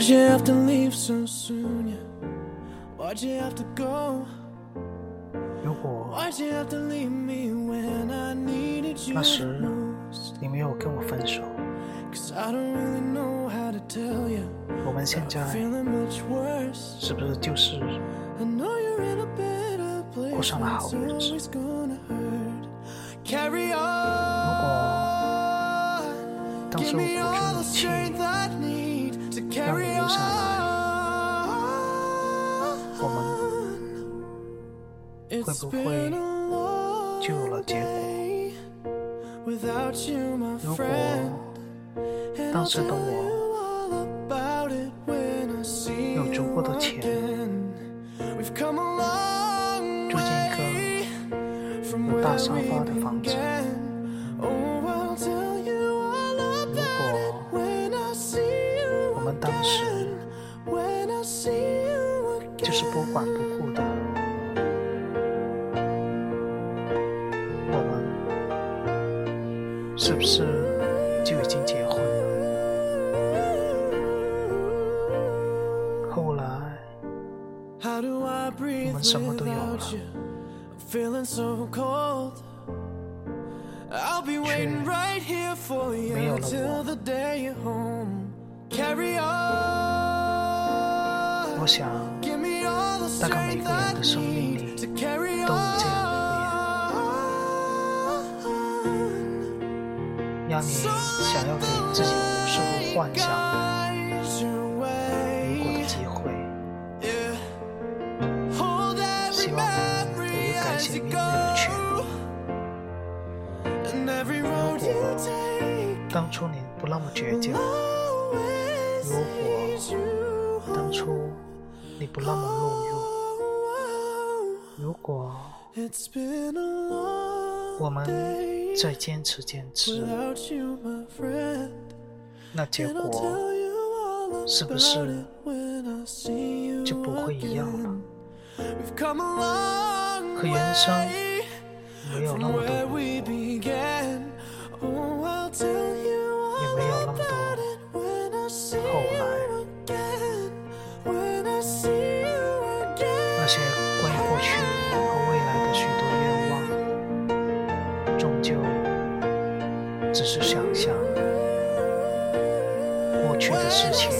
Why'd you have to leave so soon? Yeah? Why'd you have to go? 如果 Why'd you have to leave me when I needed you 那时 most? 你没有跟我分手， Cause I don't really know how to tell you. 我们现在 Feeling much worse. 是不是就是 I know you're in a better place. 过上了 but 好 it's 日子 always gonna hurt. Carry 如 on. 果当时 Give 我 me 鼓 all 足 the 勇气 strength I need 会不会就有了结果？如果当时的我有足够的钱，住进一个有大沙发的房子。如果我们当时就是不管不顾的。是不是就已经结婚了？后来我们什么都有了 you? I'm feeling so cold. I'll be waiting right here for you 没有了我我想大概每个人的生命里都有这样你想要给自己无数幻想、如果的机会，希望能有改写命运的权。如果当初你不那么倔强，如果当初你不那么懦弱，如果……我们再坚持坚持，那结果是不是就不会一样了？可人生没有那么多。也没有那么多。后来。那些。终究只是想象。过去的事情